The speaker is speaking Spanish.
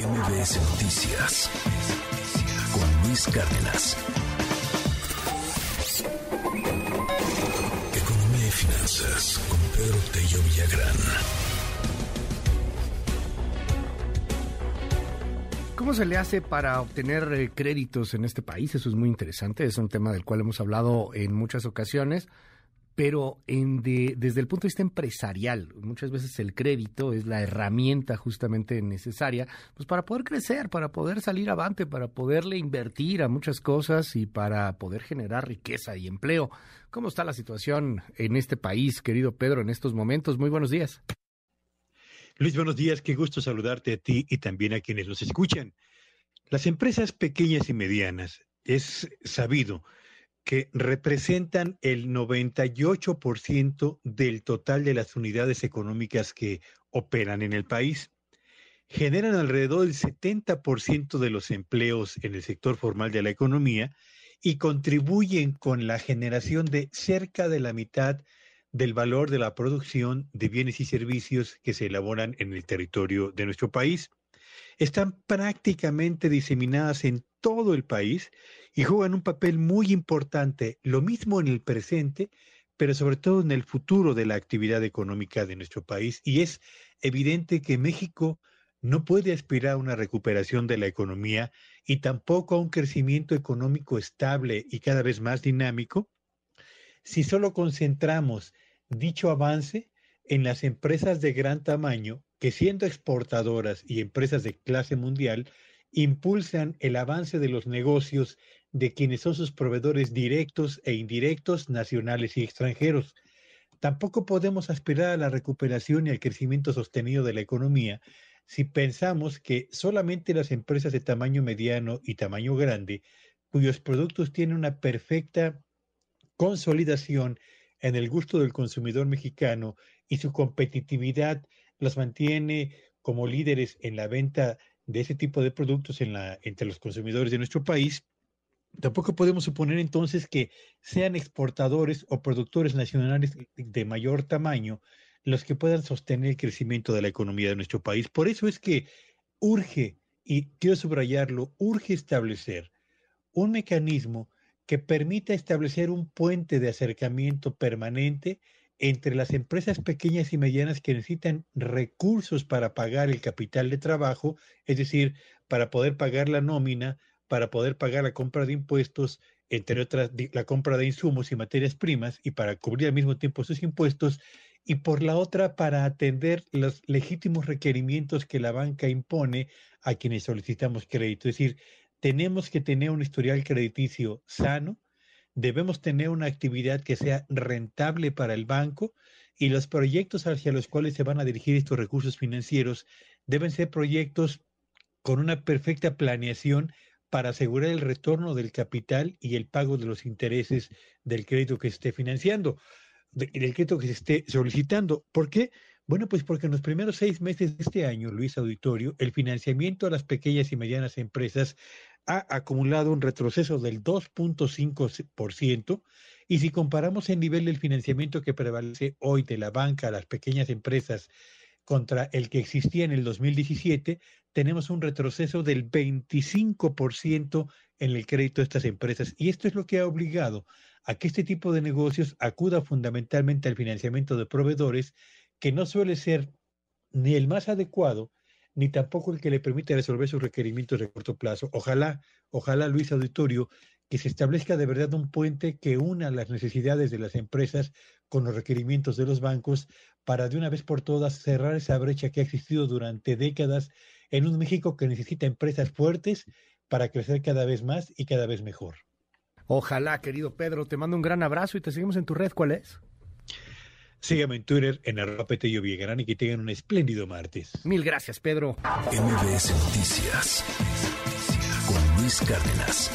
MBS Noticias con Luis Cárdenas. Economía y finanzas con Pedro Tello Villagrán. ¿Cómo se le hace para obtener eh, créditos en este país? Eso es muy interesante, es un tema del cual hemos hablado en muchas ocasiones pero en desde el punto de vista empresarial, muchas veces el crédito es la herramienta justamente necesaria pues para poder crecer, para poder salir avante, para poderle invertir a muchas cosas y para poder generar riqueza y empleo. ¿Cómo está la situación en este país, querido Pedro, en estos momentos? Muy buenos días. Luis, buenos días, qué gusto saludarte a ti y también a quienes nos escuchan. Las empresas pequeñas y medianas, es sabido, que representan el 98% del total de las unidades económicas que operan en el país. Generan alrededor del 70% de los empleos en el sector formal de la economía y contribuyen con la generación de cerca de la mitad del valor de la producción de bienes y servicios que se elaboran en el territorio de nuestro país. Están prácticamente diseminadas en todo el país y juegan un papel muy importante, lo mismo en el presente, pero sobre todo en el futuro de la actividad económica de nuestro país. Y es evidente que México no puede aspirar a una recuperación de la economía y tampoco a un crecimiento económico estable y cada vez más dinámico si solo concentramos dicho avance en las empresas de gran tamaño que siendo exportadoras y empresas de clase mundial impulsan el avance de los negocios de quienes son sus proveedores directos e indirectos, nacionales y extranjeros. Tampoco podemos aspirar a la recuperación y al crecimiento sostenido de la economía si pensamos que solamente las empresas de tamaño mediano y tamaño grande, cuyos productos tienen una perfecta consolidación en el gusto del consumidor mexicano y su competitividad los mantiene como líderes en la venta de ese tipo de productos entre los consumidores de nuestro país, tampoco podemos suponer entonces que sean exportadores o productores nacionales de mayor tamaño los que puedan sostener el crecimiento de la economía de nuestro país. Por eso es que urge, y quiero subrayarlo, urge establecer un mecanismo que permita establecer un puente de acercamiento permanente entre las empresas pequeñas y medianas que necesitan recursos para pagar el capital de trabajo, es decir, para poder pagar la nómina, para poder pagar la compra de impuestos, entre otras, la compra de insumos y materias primas, y para cubrir al mismo tiempo sus impuestos, y por la otra, para atender los legítimos requerimientos que la banca impone a quienes solicitamos crédito. Es decir, tenemos que tener un historial crediticio sano, debemos tener una actividad que sea rentable para el banco y los proyectos hacia los cuales se van a dirigir estos recursos financieros deben ser proyectos con una perfecta planeación para asegurar el retorno del capital y el pago de los intereses del crédito que se esté financiando, del crédito que se esté solicitando. ¿Por qué? Bueno, pues porque en los primeros seis meses de este año, Luis Auditorio, el financiamiento a las pequeñas y medianas empresas ha acumulado un retroceso del 2.5% y si comparamos el nivel del financiamiento que prevalece hoy de la banca a las pequeñas empresas contra el que existía en el 2017, tenemos un retroceso del 25% en el crédito de estas empresas. Y esto es lo que ha obligado a que este tipo de negocios acuda fundamentalmente al financiamiento de proveedores que no suele ser ni el más adecuado, ni tampoco el que le permite resolver sus requerimientos de corto plazo. Ojalá, ojalá, Luis Auditorio, que se establezca de verdad un puente que una las necesidades de las empresas con los requerimientos de los bancos para de una vez por todas cerrar esa brecha que ha existido durante décadas en un México que necesita empresas fuertes para crecer cada vez más y cada vez mejor. Ojalá, querido Pedro, te mando un gran abrazo y te seguimos en tu red. ¿Cuál es? Sígueme en Twitter en arroba Petello y que tengan un espléndido martes. Mil gracias, Pedro. MBS Noticias con Luis Cárdenas.